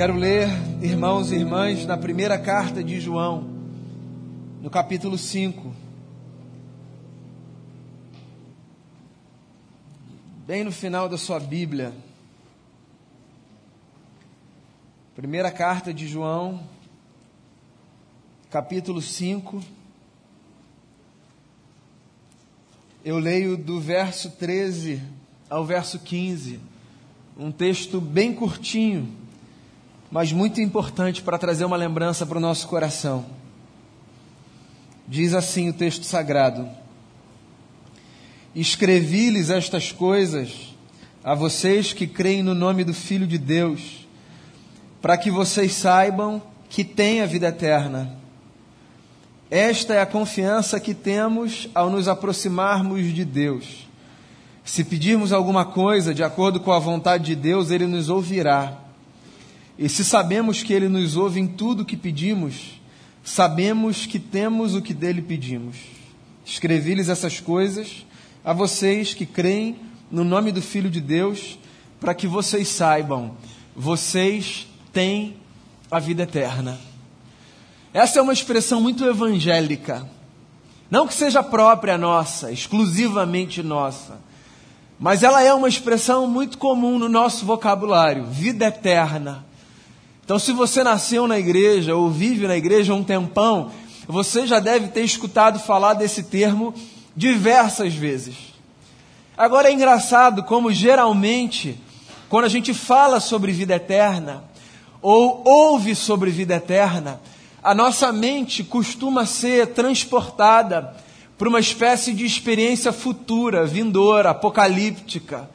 Quero ler, irmãos e irmãs, na primeira carta de João, no capítulo 5. Bem no final da sua Bíblia. Primeira carta de João, capítulo 5. Eu leio do verso 13 ao verso 15. Um texto bem curtinho mas muito importante para trazer uma lembrança para o nosso coração. Diz assim o texto sagrado: Escrevi-lhes estas coisas a vocês que creem no nome do Filho de Deus, para que vocês saibam que têm a vida eterna. Esta é a confiança que temos ao nos aproximarmos de Deus. Se pedirmos alguma coisa de acordo com a vontade de Deus, Ele nos ouvirá. E se sabemos que Ele nos ouve em tudo o que pedimos, sabemos que temos o que dele pedimos. Escrevi-lhes essas coisas a vocês que creem no nome do Filho de Deus, para que vocês saibam, vocês têm a vida eterna. Essa é uma expressão muito evangélica. Não que seja própria nossa, exclusivamente nossa, mas ela é uma expressão muito comum no nosso vocabulário: vida eterna. Então, se você nasceu na igreja ou vive na igreja um tempão, você já deve ter escutado falar desse termo diversas vezes. Agora é engraçado como geralmente, quando a gente fala sobre vida eterna, ou ouve sobre vida eterna, a nossa mente costuma ser transportada para uma espécie de experiência futura, vindoura, apocalíptica.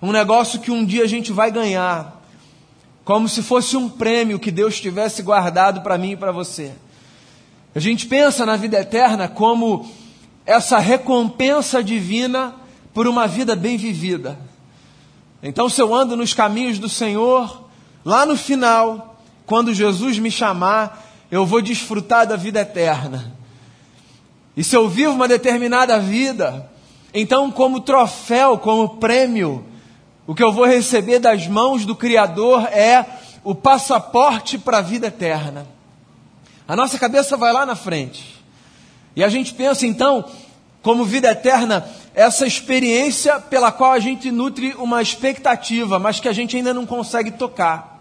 Um negócio que um dia a gente vai ganhar como se fosse um prêmio que Deus tivesse guardado para mim e para você. A gente pensa na vida eterna como essa recompensa divina por uma vida bem vivida. Então, se eu ando nos caminhos do Senhor, lá no final, quando Jesus me chamar, eu vou desfrutar da vida eterna. E se eu vivo uma determinada vida, então, como troféu, como prêmio, o que eu vou receber das mãos do Criador é o passaporte para a vida eterna. A nossa cabeça vai lá na frente. E a gente pensa então, como vida eterna, essa experiência pela qual a gente nutre uma expectativa, mas que a gente ainda não consegue tocar.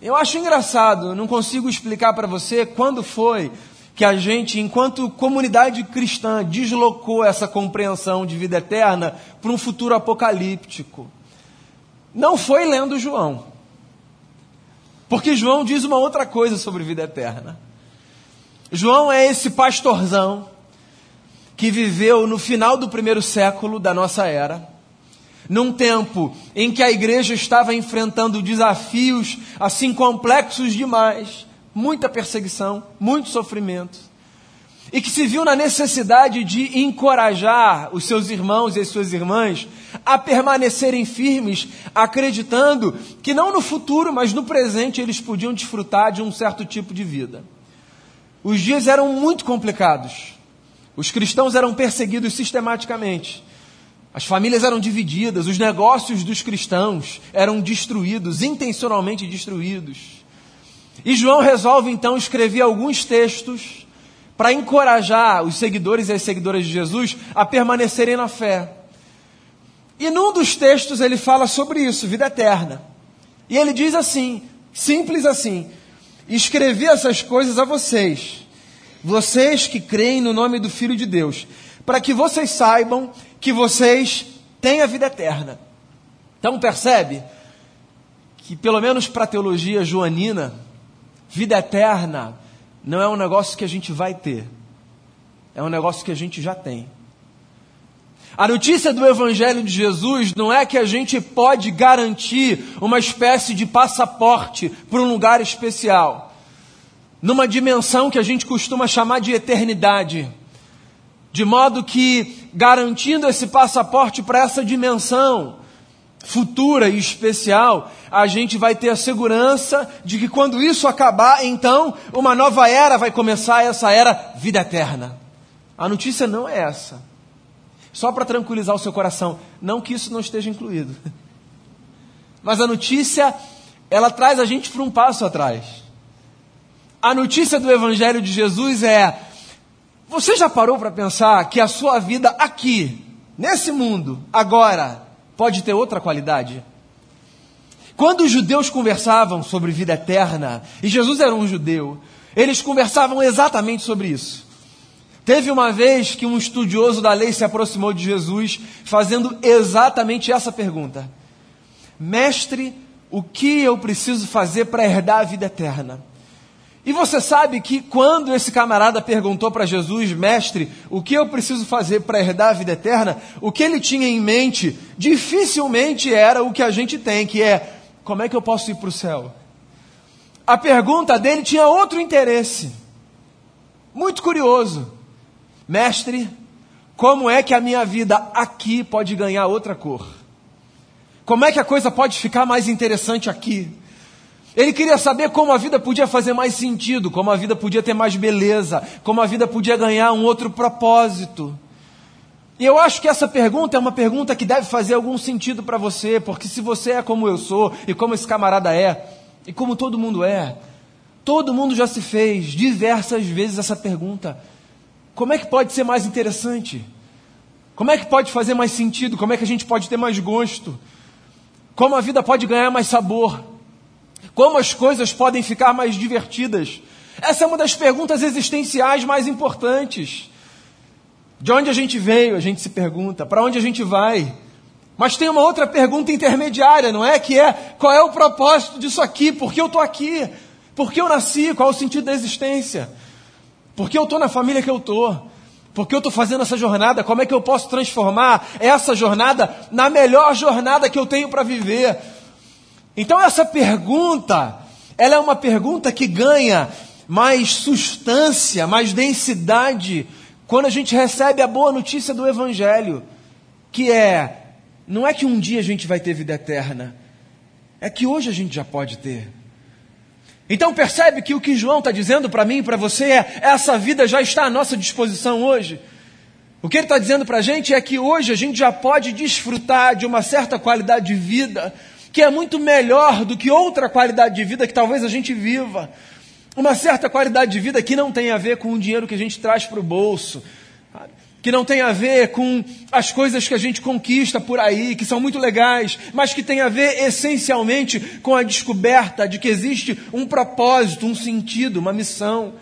Eu acho engraçado, não consigo explicar para você quando foi que a gente, enquanto comunidade cristã, deslocou essa compreensão de vida eterna para um futuro apocalíptico não foi lendo João. Porque João diz uma outra coisa sobre vida eterna. João é esse pastorzão que viveu no final do primeiro século da nossa era, num tempo em que a igreja estava enfrentando desafios assim complexos demais, muita perseguição, muito sofrimento e que se viu na necessidade de encorajar os seus irmãos e as suas irmãs a permanecerem firmes, acreditando que não no futuro, mas no presente eles podiam desfrutar de um certo tipo de vida. Os dias eram muito complicados. Os cristãos eram perseguidos sistematicamente. As famílias eram divididas, os negócios dos cristãos eram destruídos, intencionalmente destruídos. E João resolve então escrever alguns textos para encorajar os seguidores e as seguidoras de Jesus a permanecerem na fé. E num dos textos ele fala sobre isso, vida eterna. E ele diz assim, simples assim: Escrevi essas coisas a vocês, vocês que creem no nome do Filho de Deus, para que vocês saibam que vocês têm a vida eterna. Então percebe que, pelo menos para a teologia joanina, vida eterna não é um negócio que a gente vai ter, é um negócio que a gente já tem. A notícia do Evangelho de Jesus não é que a gente pode garantir uma espécie de passaporte para um lugar especial, numa dimensão que a gente costuma chamar de eternidade. De modo que, garantindo esse passaporte para essa dimensão, futura e especial, a gente vai ter a segurança de que quando isso acabar, então uma nova era vai começar, essa era vida eterna. A notícia não é essa. Só para tranquilizar o seu coração, não que isso não esteja incluído. Mas a notícia ela traz a gente para um passo atrás. A notícia do Evangelho de Jesus é: você já parou para pensar que a sua vida aqui, nesse mundo, agora, pode ter outra qualidade? Quando os judeus conversavam sobre vida eterna, e Jesus era um judeu, eles conversavam exatamente sobre isso. Teve uma vez que um estudioso da lei se aproximou de Jesus, fazendo exatamente essa pergunta: Mestre, o que eu preciso fazer para herdar a vida eterna? E você sabe que quando esse camarada perguntou para Jesus, mestre, o que eu preciso fazer para herdar a vida eterna, o que ele tinha em mente dificilmente era o que a gente tem, que é como é que eu posso ir para o céu? A pergunta dele tinha outro interesse, muito curioso. Mestre, como é que a minha vida aqui pode ganhar outra cor? Como é que a coisa pode ficar mais interessante aqui? Ele queria saber como a vida podia fazer mais sentido, como a vida podia ter mais beleza, como a vida podia ganhar um outro propósito. E eu acho que essa pergunta é uma pergunta que deve fazer algum sentido para você, porque se você é como eu sou e como esse camarada é, e como todo mundo é, todo mundo já se fez diversas vezes essa pergunta: como é que pode ser mais interessante? Como é que pode fazer mais sentido? Como é que a gente pode ter mais gosto? Como a vida pode ganhar mais sabor? Como as coisas podem ficar mais divertidas? Essa é uma das perguntas existenciais mais importantes. De onde a gente veio, a gente se pergunta. Para onde a gente vai? Mas tem uma outra pergunta intermediária, não é? Que é: qual é o propósito disso aqui? Por que eu estou aqui? Por que eu nasci? Qual é o sentido da existência? Por que eu estou na família que eu estou? Por que eu estou fazendo essa jornada? Como é que eu posso transformar essa jornada na melhor jornada que eu tenho para viver? Então essa pergunta, ela é uma pergunta que ganha mais substância, mais densidade, quando a gente recebe a boa notícia do Evangelho, que é, não é que um dia a gente vai ter vida eterna, é que hoje a gente já pode ter. Então percebe que o que João está dizendo para mim e para você é: essa vida já está à nossa disposição hoje. O que ele está dizendo para a gente é que hoje a gente já pode desfrutar de uma certa qualidade de vida que é muito melhor do que outra qualidade de vida que talvez a gente viva. Uma certa qualidade de vida que não tem a ver com o dinheiro que a gente traz para o bolso, que não tem a ver com as coisas que a gente conquista por aí, que são muito legais, mas que tem a ver essencialmente com a descoberta de que existe um propósito, um sentido, uma missão,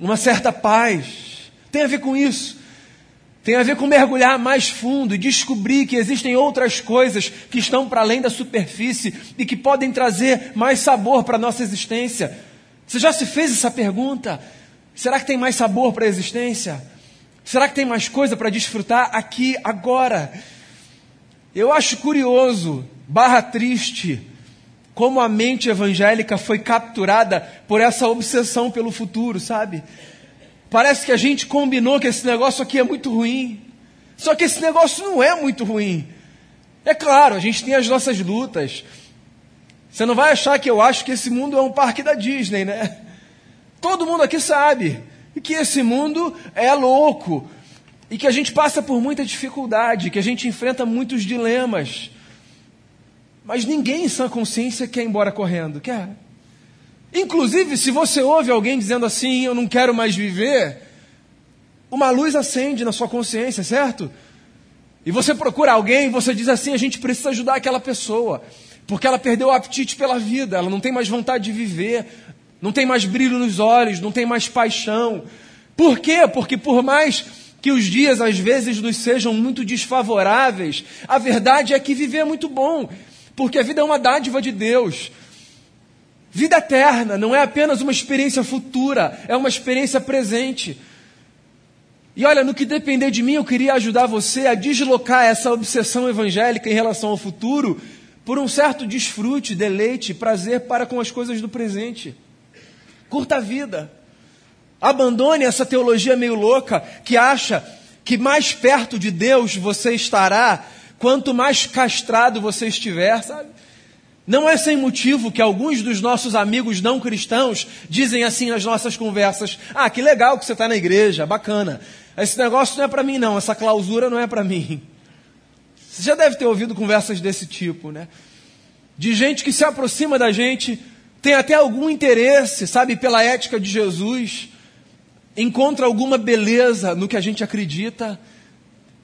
uma certa paz. Tem a ver com isso. Tem a ver com mergulhar mais fundo e descobrir que existem outras coisas que estão para além da superfície e que podem trazer mais sabor para a nossa existência. Você já se fez essa pergunta? Será que tem mais sabor para a existência? Será que tem mais coisa para desfrutar aqui, agora? Eu acho curioso, barra triste, como a mente evangélica foi capturada por essa obsessão pelo futuro, sabe? Parece que a gente combinou que esse negócio aqui é muito ruim. Só que esse negócio não é muito ruim. É claro, a gente tem as nossas lutas. Você não vai achar que eu acho que esse mundo é um parque da Disney, né? Todo mundo aqui sabe que esse mundo é louco e que a gente passa por muita dificuldade, que a gente enfrenta muitos dilemas. Mas ninguém em sã consciência quer ir embora correndo, quer? Inclusive, se você ouve alguém dizendo assim, eu não quero mais viver, uma luz acende na sua consciência, certo? E você procura alguém, você diz assim, a gente precisa ajudar aquela pessoa, porque ela perdeu o apetite pela vida, ela não tem mais vontade de viver, não tem mais brilho nos olhos, não tem mais paixão. Por quê? Porque por mais que os dias às vezes nos sejam muito desfavoráveis, a verdade é que viver é muito bom, porque a vida é uma dádiva de Deus. Vida eterna não é apenas uma experiência futura, é uma experiência presente. E olha, no que depender de mim, eu queria ajudar você a deslocar essa obsessão evangélica em relação ao futuro por um certo desfrute, deleite, prazer para com as coisas do presente. Curta a vida. Abandone essa teologia meio louca que acha que mais perto de Deus você estará quanto mais castrado você estiver, sabe? Não é sem motivo que alguns dos nossos amigos não cristãos dizem assim nas nossas conversas: Ah, que legal que você está na igreja, bacana. Esse negócio não é para mim, não, essa clausura não é para mim. Você já deve ter ouvido conversas desse tipo, né? de gente que se aproxima da gente, tem até algum interesse, sabe, pela ética de Jesus, encontra alguma beleza no que a gente acredita,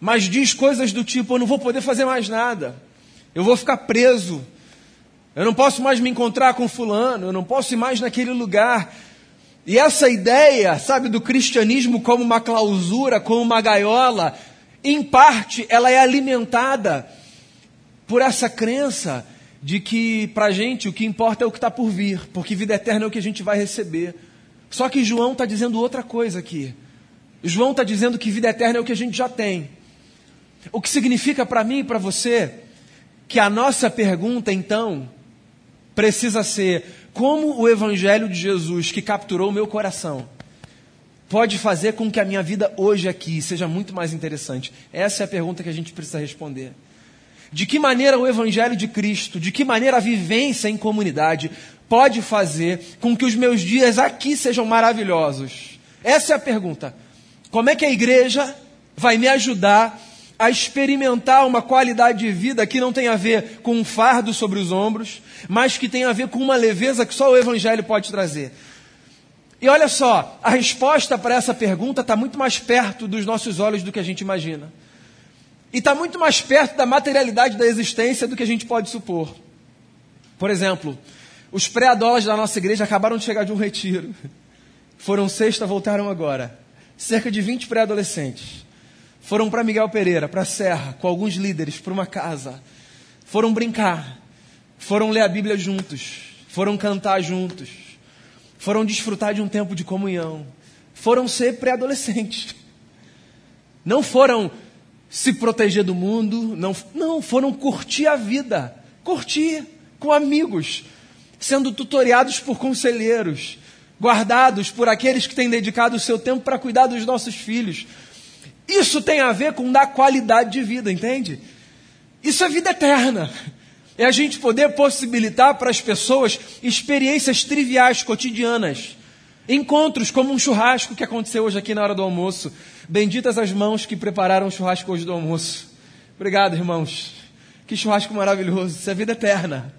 mas diz coisas do tipo: eu não vou poder fazer mais nada, eu vou ficar preso, eu não posso mais me encontrar com Fulano, eu não posso ir mais naquele lugar. E essa ideia, sabe, do cristianismo como uma clausura, como uma gaiola, em parte ela é alimentada por essa crença de que para gente o que importa é o que está por vir, porque vida eterna é o que a gente vai receber. Só que João está dizendo outra coisa aqui. João está dizendo que vida eterna é o que a gente já tem. O que significa para mim e para você que a nossa pergunta, então, precisa ser: como o Evangelho de Jesus, que capturou o meu coração, pode fazer com que a minha vida hoje aqui seja muito mais interessante? Essa é a pergunta que a gente precisa responder. De que maneira o Evangelho de Cristo, de que maneira a vivência em comunidade pode fazer com que os meus dias aqui sejam maravilhosos? Essa é a pergunta. Como é que a igreja vai me ajudar a experimentar uma qualidade de vida que não tem a ver com um fardo sobre os ombros, mas que tem a ver com uma leveza que só o Evangelho pode trazer? E olha só, a resposta para essa pergunta está muito mais perto dos nossos olhos do que a gente imagina. E está muito mais perto da materialidade da existência do que a gente pode supor. Por exemplo, os pré-adolescentes da nossa igreja acabaram de chegar de um retiro. Foram sexta, voltaram agora. Cerca de 20 pré-adolescentes. Foram para Miguel Pereira, para a Serra, com alguns líderes, para uma casa. Foram brincar. Foram ler a Bíblia juntos. Foram cantar juntos. Foram desfrutar de um tempo de comunhão. Foram ser pré-adolescentes. Não foram se proteger do mundo, não, não, foram curtir a vida, curtir com amigos, sendo tutoriados por conselheiros, guardados por aqueles que têm dedicado o seu tempo para cuidar dos nossos filhos. Isso tem a ver com dar qualidade de vida, entende? Isso é vida eterna. É a gente poder possibilitar para as pessoas experiências triviais, cotidianas. Encontros como um churrasco que aconteceu hoje aqui na hora do almoço. Benditas as mãos que prepararam o churrasco hoje do almoço. Obrigado, irmãos. Que churrasco maravilhoso. Isso é vida eterna.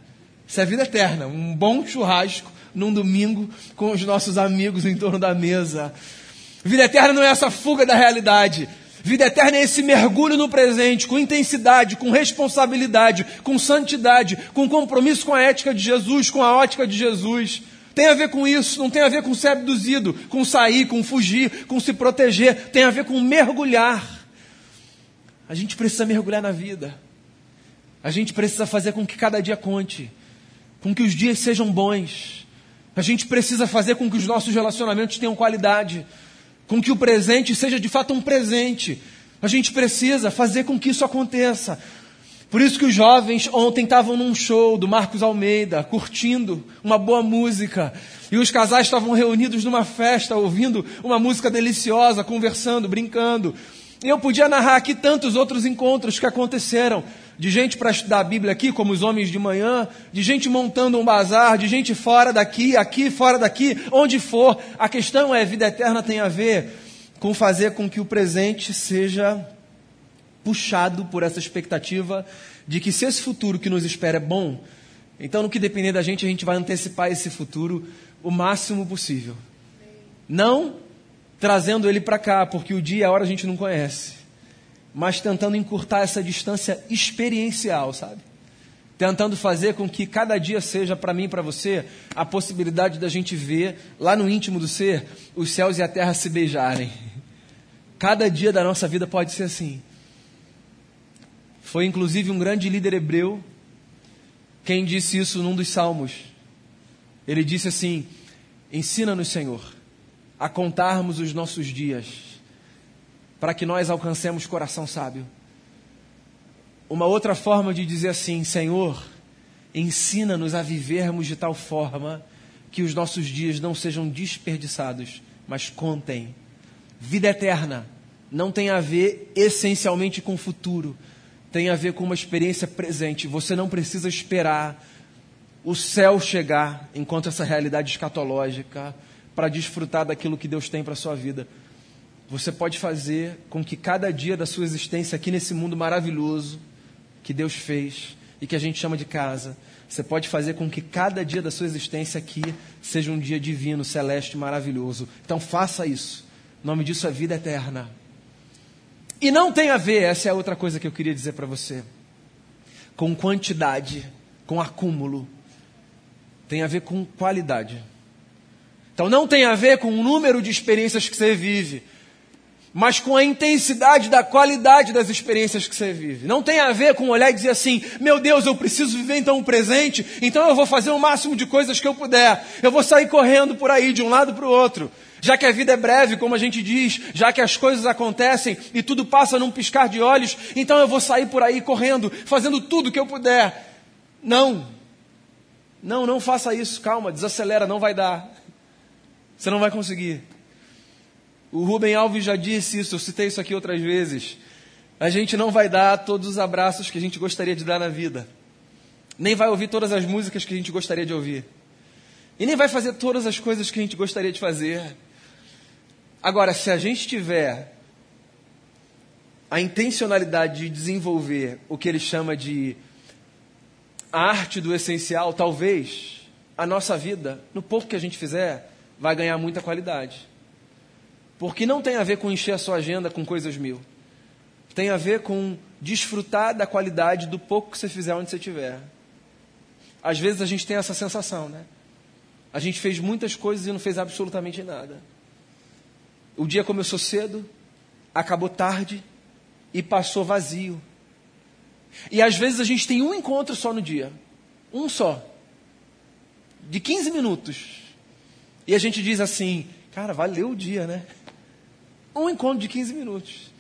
Isso é vida eterna. Um bom churrasco num domingo com os nossos amigos em torno da mesa. Vida eterna não é essa fuga da realidade. Vida eterna é esse mergulho no presente, com intensidade, com responsabilidade, com santidade, com compromisso com a ética de Jesus, com a ótica de Jesus. Tem a ver com isso, não tem a ver com ser abduzido, com sair, com fugir, com se proteger, tem a ver com mergulhar. A gente precisa mergulhar na vida. A gente precisa fazer com que cada dia conte, com que os dias sejam bons. A gente precisa fazer com que os nossos relacionamentos tenham qualidade, com que o presente seja de fato um presente. A gente precisa fazer com que isso aconteça. Por isso que os jovens ontem estavam num show do Marcos Almeida, curtindo uma boa música. E os casais estavam reunidos numa festa, ouvindo uma música deliciosa, conversando, brincando. E eu podia narrar aqui tantos outros encontros que aconteceram. De gente para estudar a Bíblia aqui, como os homens de manhã, de gente montando um bazar, de gente fora daqui, aqui, fora daqui, onde for. A questão é: vida eterna tem a ver com fazer com que o presente seja puxado por essa expectativa de que se esse futuro que nos espera é bom, então no que depender da gente, a gente vai antecipar esse futuro o máximo possível. Não trazendo ele para cá, porque o dia e a hora a gente não conhece, mas tentando encurtar essa distância experiencial, sabe? Tentando fazer com que cada dia seja para mim e para você a possibilidade da gente ver lá no íntimo do ser os céus e a terra se beijarem. Cada dia da nossa vida pode ser assim. Foi inclusive um grande líder hebreu quem disse isso num dos salmos. Ele disse assim: Ensina-nos, Senhor, a contarmos os nossos dias, para que nós alcancemos coração sábio. Uma outra forma de dizer assim: Senhor, ensina-nos a vivermos de tal forma que os nossos dias não sejam desperdiçados, mas contem. Vida eterna não tem a ver essencialmente com o futuro, tem a ver com uma experiência presente. Você não precisa esperar o céu chegar enquanto essa realidade escatológica para desfrutar daquilo que Deus tem para a sua vida. Você pode fazer com que cada dia da sua existência aqui nesse mundo maravilhoso que Deus fez e que a gente chama de casa. Você pode fazer com que cada dia da sua existência aqui seja um dia divino, celeste, maravilhoso. Então faça isso. O nome disso é vida eterna. E não tem a ver, essa é a outra coisa que eu queria dizer para você, com quantidade, com acúmulo. Tem a ver com qualidade. Então não tem a ver com o número de experiências que você vive, mas com a intensidade da qualidade das experiências que você vive. Não tem a ver com olhar e dizer assim: meu Deus, eu preciso viver então o presente, então eu vou fazer o máximo de coisas que eu puder. Eu vou sair correndo por aí, de um lado para o outro. Já que a vida é breve, como a gente diz, já que as coisas acontecem e tudo passa num piscar de olhos, então eu vou sair por aí correndo, fazendo tudo que eu puder. Não. Não, não faça isso. Calma, desacelera, não vai dar. Você não vai conseguir. O Rubem Alves já disse isso, eu citei isso aqui outras vezes. A gente não vai dar todos os abraços que a gente gostaria de dar na vida. Nem vai ouvir todas as músicas que a gente gostaria de ouvir. E nem vai fazer todas as coisas que a gente gostaria de fazer. Agora, se a gente tiver a intencionalidade de desenvolver o que ele chama de a arte do essencial, talvez a nossa vida, no pouco que a gente fizer, vai ganhar muita qualidade. Porque não tem a ver com encher a sua agenda com coisas mil. Tem a ver com desfrutar da qualidade do pouco que você fizer onde você estiver. Às vezes a gente tem essa sensação, né? A gente fez muitas coisas e não fez absolutamente nada. O dia começou cedo, acabou tarde e passou vazio. E às vezes a gente tem um encontro só no dia. Um só. De 15 minutos. E a gente diz assim: cara, valeu o dia, né? Um encontro de 15 minutos.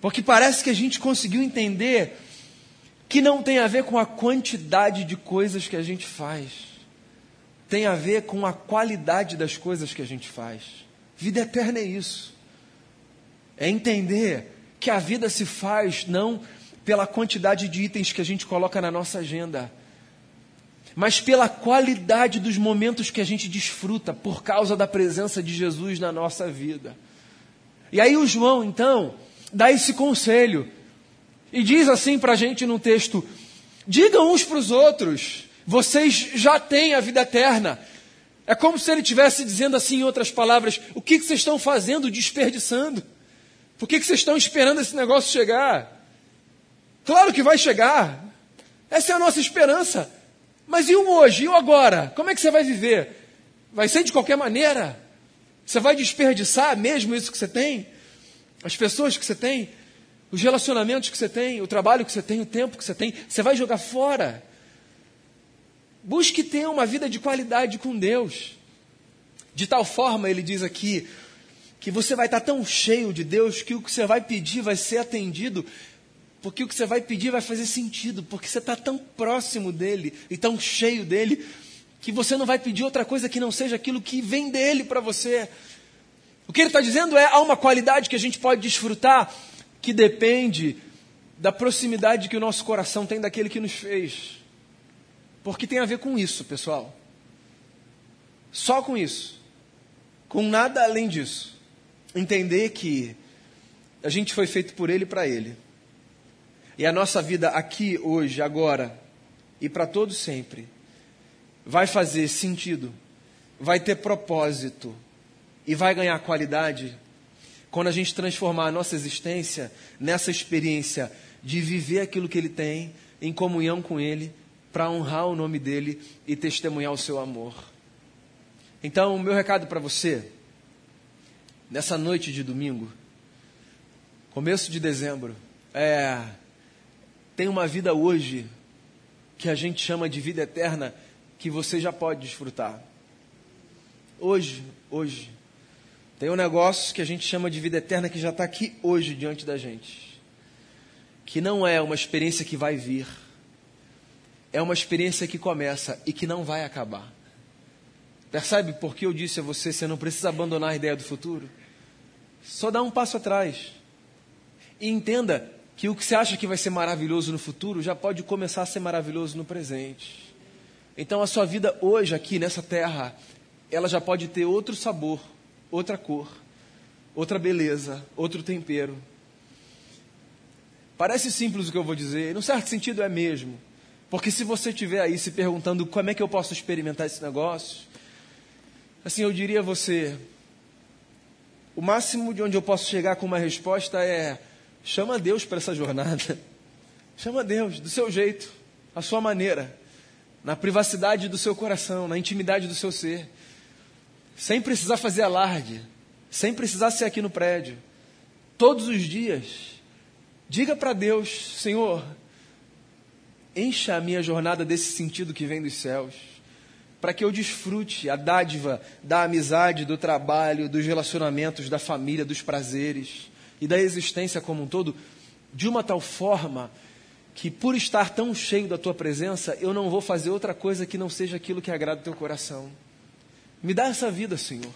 Porque parece que a gente conseguiu entender que não tem a ver com a quantidade de coisas que a gente faz. Tem a ver com a qualidade das coisas que a gente faz. Vida eterna é isso. É entender que a vida se faz não pela quantidade de itens que a gente coloca na nossa agenda, mas pela qualidade dos momentos que a gente desfruta por causa da presença de Jesus na nossa vida. E aí o João, então, dá esse conselho e diz assim para a gente no texto: digam uns para os outros, vocês já têm a vida eterna. É como se ele estivesse dizendo assim, em outras palavras: o que, que vocês estão fazendo desperdiçando? Por que, que vocês estão esperando esse negócio chegar? Claro que vai chegar. Essa é a nossa esperança. Mas e o hoje? E o agora? Como é que você vai viver? Vai ser de qualquer maneira? Você vai desperdiçar mesmo isso que você tem? As pessoas que você tem? Os relacionamentos que você tem? O trabalho que você tem? O tempo que você tem? Você vai jogar fora? Busque ter uma vida de qualidade com Deus. De tal forma, ele diz aqui, que você vai estar tão cheio de Deus que o que você vai pedir vai ser atendido, porque o que você vai pedir vai fazer sentido, porque você está tão próximo dele e tão cheio dele que você não vai pedir outra coisa que não seja aquilo que vem dele para você. O que ele está dizendo é: há uma qualidade que a gente pode desfrutar que depende da proximidade que o nosso coração tem daquele que nos fez. Porque tem a ver com isso, pessoal. Só com isso. Com nada além disso. Entender que a gente foi feito por Ele e para Ele. E a nossa vida aqui, hoje, agora e para todo sempre vai fazer sentido, vai ter propósito e vai ganhar qualidade quando a gente transformar a nossa existência nessa experiência de viver aquilo que Ele tem em comunhão com Ele, para honrar o nome dEle e testemunhar o seu amor. Então, o meu recado para você, nessa noite de domingo, começo de dezembro, é: tem uma vida hoje que a gente chama de vida eterna que você já pode desfrutar. Hoje, hoje. Tem um negócio que a gente chama de vida eterna que já está aqui hoje diante da gente. Que não é uma experiência que vai vir. É uma experiência que começa e que não vai acabar. Percebe por que eu disse a você: você não precisa abandonar a ideia do futuro? Só dá um passo atrás. E entenda que o que você acha que vai ser maravilhoso no futuro já pode começar a ser maravilhoso no presente. Então a sua vida hoje aqui nessa terra, ela já pode ter outro sabor, outra cor, outra beleza, outro tempero. Parece simples o que eu vou dizer, em um certo sentido é mesmo. Porque se você estiver aí se perguntando como é que eu posso experimentar esse negócio, assim, eu diria a você, o máximo de onde eu posso chegar com uma resposta é: chama Deus para essa jornada. Chama Deus, do seu jeito, à sua maneira, na privacidade do seu coração, na intimidade do seu ser, sem precisar fazer alarde, sem precisar ser aqui no prédio. Todos os dias, diga para Deus: Senhor, encha a minha jornada desse sentido que vem dos céus para que eu desfrute a dádiva da amizade, do trabalho, dos relacionamentos, da família, dos prazeres e da existência como um todo, de uma tal forma que, por estar tão cheio da tua presença, eu não vou fazer outra coisa que não seja aquilo que agrada o teu coração. Me dá essa vida, Senhor.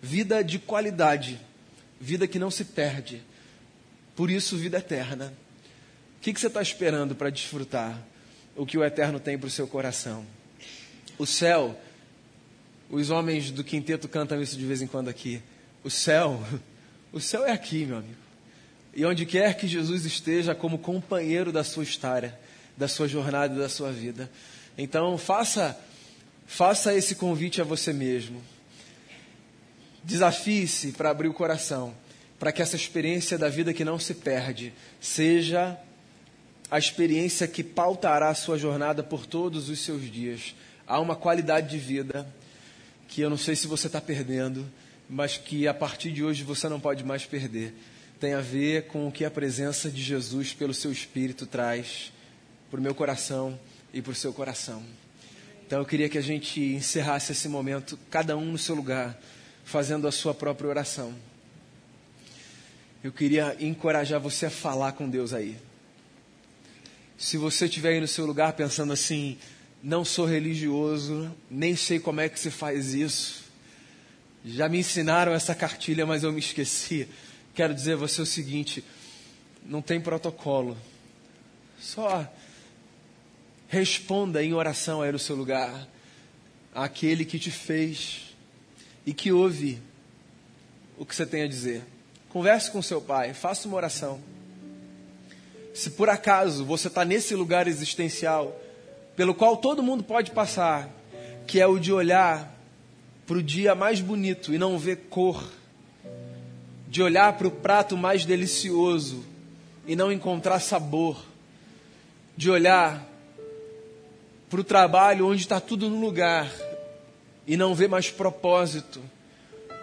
Vida de qualidade, vida que não se perde. Por isso, vida eterna. O que, que você está esperando para desfrutar o que o eterno tem para o seu coração? O céu, os homens do quinteto cantam isso de vez em quando aqui. O céu, o céu é aqui, meu amigo. E onde quer que Jesus esteja como companheiro da sua história, da sua jornada da sua vida. Então, faça, faça esse convite a você mesmo. Desafie-se para abrir o coração, para que essa experiência da vida que não se perde seja a experiência que pautará a sua jornada por todos os seus dias há uma qualidade de vida que eu não sei se você está perdendo, mas que a partir de hoje você não pode mais perder. Tem a ver com o que a presença de Jesus pelo seu Espírito traz para o meu coração e para o seu coração. Então eu queria que a gente encerrasse esse momento, cada um no seu lugar, fazendo a sua própria oração. Eu queria encorajar você a falar com Deus aí. Se você estiver aí no seu lugar pensando assim, não sou religioso, nem sei como é que se faz isso. Já me ensinaram essa cartilha, mas eu me esqueci. Quero dizer a você o seguinte: não tem protocolo. Só responda em oração aí no seu lugar àquele que te fez e que ouve o que você tem a dizer. Converse com seu pai, faça uma oração. Se por acaso você está nesse lugar existencial, pelo qual todo mundo pode passar, que é o de olhar para o dia mais bonito e não ver cor, de olhar para o prato mais delicioso e não encontrar sabor, de olhar para o trabalho onde está tudo no lugar e não ver mais propósito,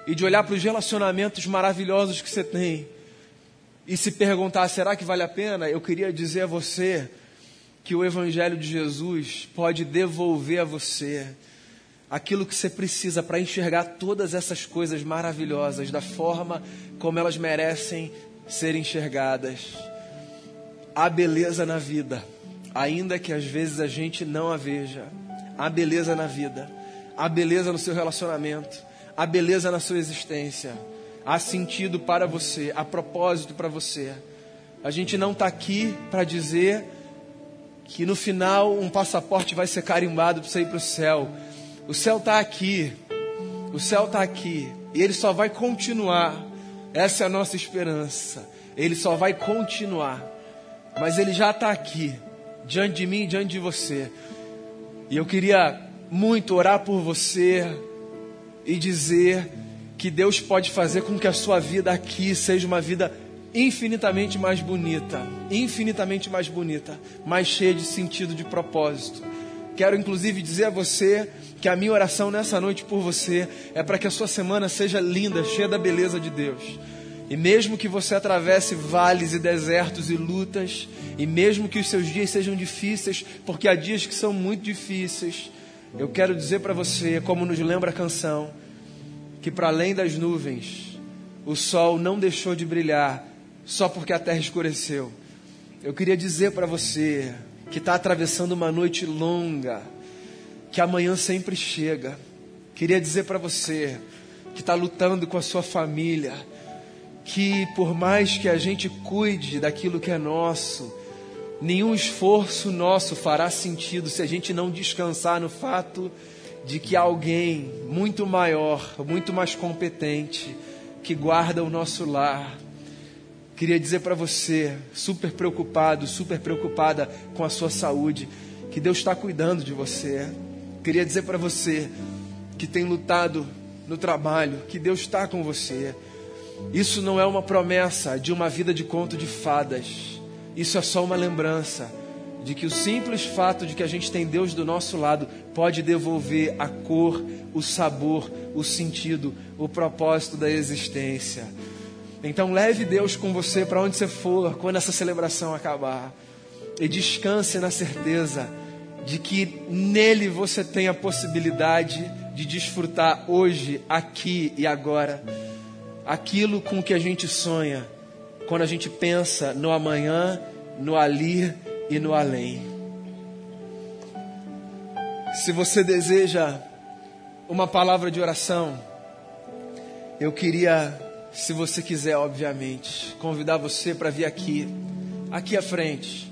e de olhar para os relacionamentos maravilhosos que você tem e se perguntar: será que vale a pena? Eu queria dizer a você que o Evangelho de Jesus pode devolver a você aquilo que você precisa para enxergar todas essas coisas maravilhosas da forma como elas merecem ser enxergadas. Há beleza na vida, ainda que às vezes a gente não a veja. Há beleza na vida, há beleza no seu relacionamento, há beleza na sua existência, há sentido para você, há propósito para você. A gente não está aqui para dizer que no final um passaporte vai ser carimbado para você ir para o céu. O céu está aqui. O céu está aqui. E ele só vai continuar. Essa é a nossa esperança. Ele só vai continuar. Mas ele já está aqui, diante de mim diante de você. E eu queria muito orar por você e dizer que Deus pode fazer com que a sua vida aqui seja uma vida infinitamente mais bonita, infinitamente mais bonita, mais cheia de sentido, de propósito. Quero inclusive dizer a você que a minha oração nessa noite por você é para que a sua semana seja linda, cheia da beleza de Deus. E mesmo que você atravesse vales e desertos e lutas, e mesmo que os seus dias sejam difíceis, porque há dias que são muito difíceis, eu quero dizer para você, como nos lembra a canção, que para além das nuvens, o sol não deixou de brilhar só porque a terra escureceu. Eu queria dizer para você que está atravessando uma noite longa, que amanhã sempre chega. Queria dizer para você que está lutando com a sua família, que por mais que a gente cuide daquilo que é nosso, nenhum esforço nosso fará sentido se a gente não descansar no fato de que alguém muito maior, muito mais competente, que guarda o nosso lar, Queria dizer para você, super preocupado, super preocupada com a sua saúde, que Deus está cuidando de você. Queria dizer para você que tem lutado no trabalho, que Deus está com você. Isso não é uma promessa de uma vida de conto de fadas. Isso é só uma lembrança de que o simples fato de que a gente tem Deus do nosso lado pode devolver a cor, o sabor, o sentido, o propósito da existência. Então leve Deus com você para onde você for quando essa celebração acabar. E descanse na certeza de que nele você tem a possibilidade de desfrutar hoje, aqui e agora, aquilo com que a gente sonha quando a gente pensa no amanhã, no ali e no além. Se você deseja uma palavra de oração, eu queria, se você quiser, obviamente, convidar você para vir aqui, aqui à frente.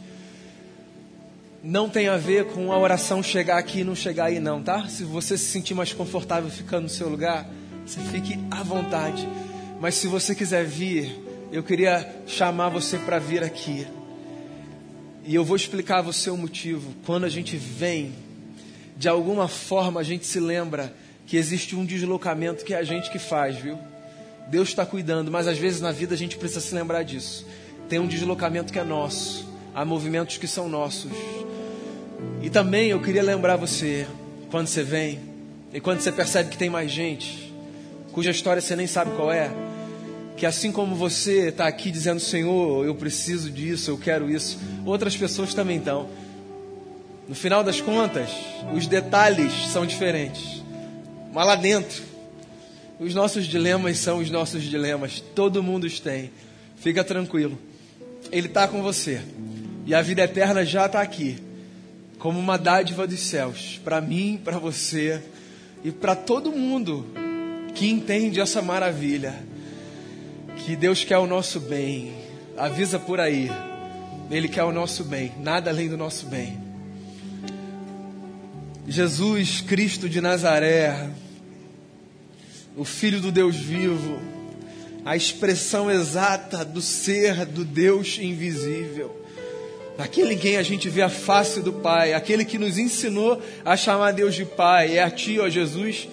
Não tem a ver com a oração chegar aqui e não chegar aí, não, tá? Se você se sentir mais confortável ficando no seu lugar, você fique à vontade. Mas se você quiser vir, eu queria chamar você para vir aqui. E eu vou explicar a você o motivo. Quando a gente vem, de alguma forma a gente se lembra que existe um deslocamento que é a gente que faz, viu? Deus está cuidando, mas às vezes na vida a gente precisa se lembrar disso. Tem um deslocamento que é nosso, há movimentos que são nossos. E também eu queria lembrar você, quando você vem, e quando você percebe que tem mais gente, cuja história você nem sabe qual é, que assim como você está aqui dizendo, Senhor, eu preciso disso, eu quero isso, outras pessoas também estão. No final das contas, os detalhes são diferentes. Mas lá dentro, os nossos dilemas são os nossos dilemas. Todo mundo os tem. Fica tranquilo. Ele está com você. E a vida eterna já está aqui. Como uma dádiva dos céus. Para mim, para você e para todo mundo que entende essa maravilha que Deus quer o nosso bem. Avisa por aí. Ele quer o nosso bem, nada além do nosso bem. Jesus Cristo de Nazaré, o Filho do Deus vivo, a expressão exata do ser do Deus invisível, aquele em quem a gente vê a face do Pai, aquele que nos ensinou a chamar Deus de Pai, é a Ti, ó Jesus,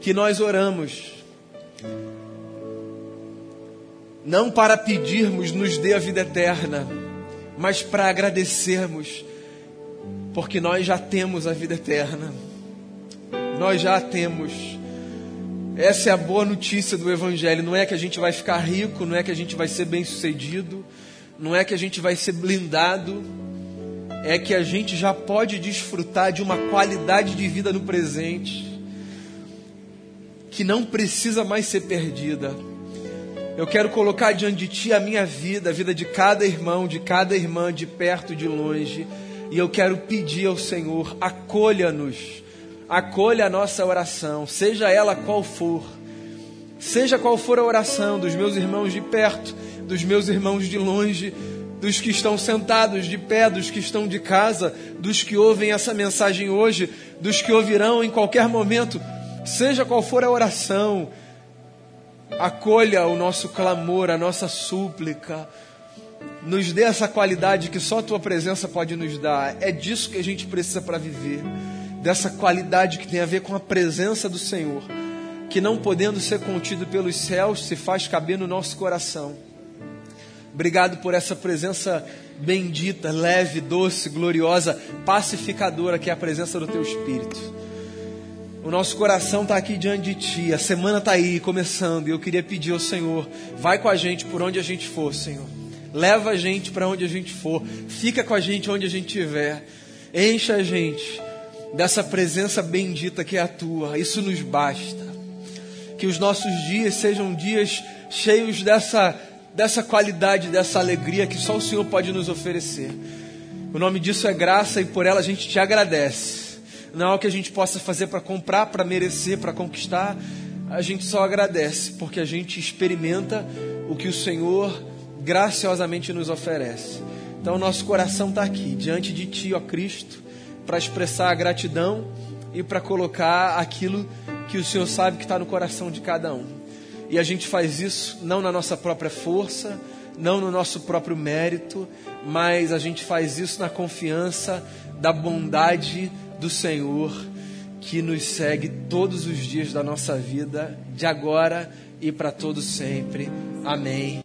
que nós oramos não para pedirmos nos dê a vida eterna, mas para agradecermos, porque nós já temos a vida eterna. Nós já a temos. Essa é a boa notícia do Evangelho. Não é que a gente vai ficar rico, não é que a gente vai ser bem sucedido, não é que a gente vai ser blindado, é que a gente já pode desfrutar de uma qualidade de vida no presente que não precisa mais ser perdida eu quero colocar diante de Ti a minha vida, a vida de cada irmão, de cada irmã, de perto, de longe. E eu quero pedir ao Senhor, acolha-nos, acolha a nossa oração, seja ela qual for. Seja qual for a oração dos meus irmãos de perto, dos meus irmãos de longe, dos que estão sentados de pé, dos que estão de casa, dos que ouvem essa mensagem hoje, dos que ouvirão em qualquer momento, seja qual for a oração, acolha o nosso clamor, a nossa súplica, nos dê essa qualidade que só a tua presença pode nos dar. É disso que a gente precisa para viver, dessa qualidade que tem a ver com a presença do Senhor, que não podendo ser contido pelos céus, se faz caber no nosso coração. Obrigado por essa presença bendita, leve, doce, gloriosa, pacificadora, que é a presença do teu Espírito. O nosso coração está aqui diante de Ti. A semana está aí, começando. E eu queria pedir ao Senhor: vai com a gente por onde a gente for, Senhor. Leva a gente para onde a gente for. Fica com a gente onde a gente estiver. Encha a gente dessa presença bendita que é a Tua. Isso nos basta. Que os nossos dias sejam dias cheios dessa, dessa qualidade, dessa alegria que só o Senhor pode nos oferecer. O nome disso é graça e por ela a gente te agradece não é algo que a gente possa fazer para comprar, para merecer, para conquistar. A gente só agradece porque a gente experimenta o que o Senhor graciosamente nos oferece. Então, nosso coração está aqui, diante de Ti, ó Cristo, para expressar a gratidão e para colocar aquilo que o Senhor sabe que está no coração de cada um. E a gente faz isso não na nossa própria força, não no nosso próprio mérito, mas a gente faz isso na confiança da bondade do Senhor que nos segue todos os dias da nossa vida, de agora e para todo sempre. Amém.